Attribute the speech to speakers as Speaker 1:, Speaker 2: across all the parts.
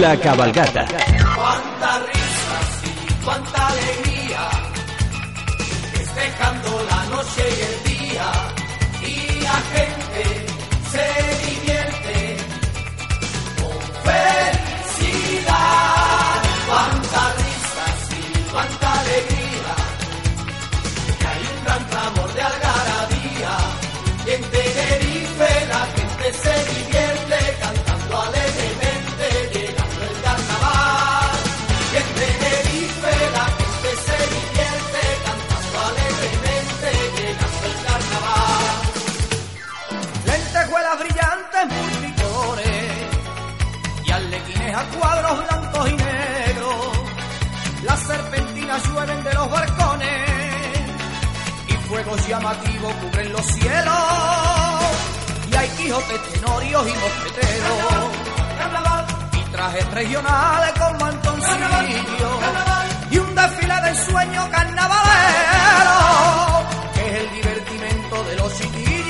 Speaker 1: La cabalgata.
Speaker 2: Cuánta risas y cuánta alegría, festejando la noche y el día, serpentinas llueven de los barcones y fuegos llamativos cubren los cielos. Y hay quijotes, tenorios y mosqueteros. Y trajes regionales con mantoncillos. Y un desfile de sueño carnavalero, que es el divertimento de los chiquillos.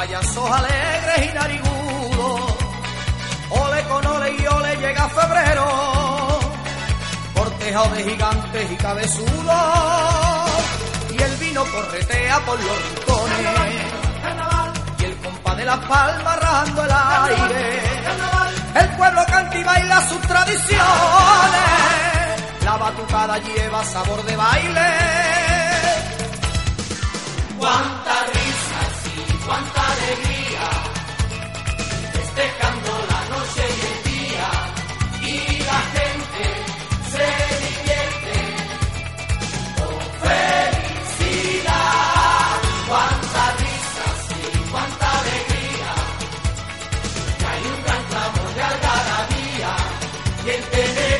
Speaker 2: Payasos alegres y narigudos. Ole con ole y ole llega febrero, cortejado de gigantes y cabezudos. Y el vino corretea por los rincones, y el compa de las palmas rajando el aire. El pueblo canta y baila sus tradiciones, la batucada lleva sabor de baile. baby.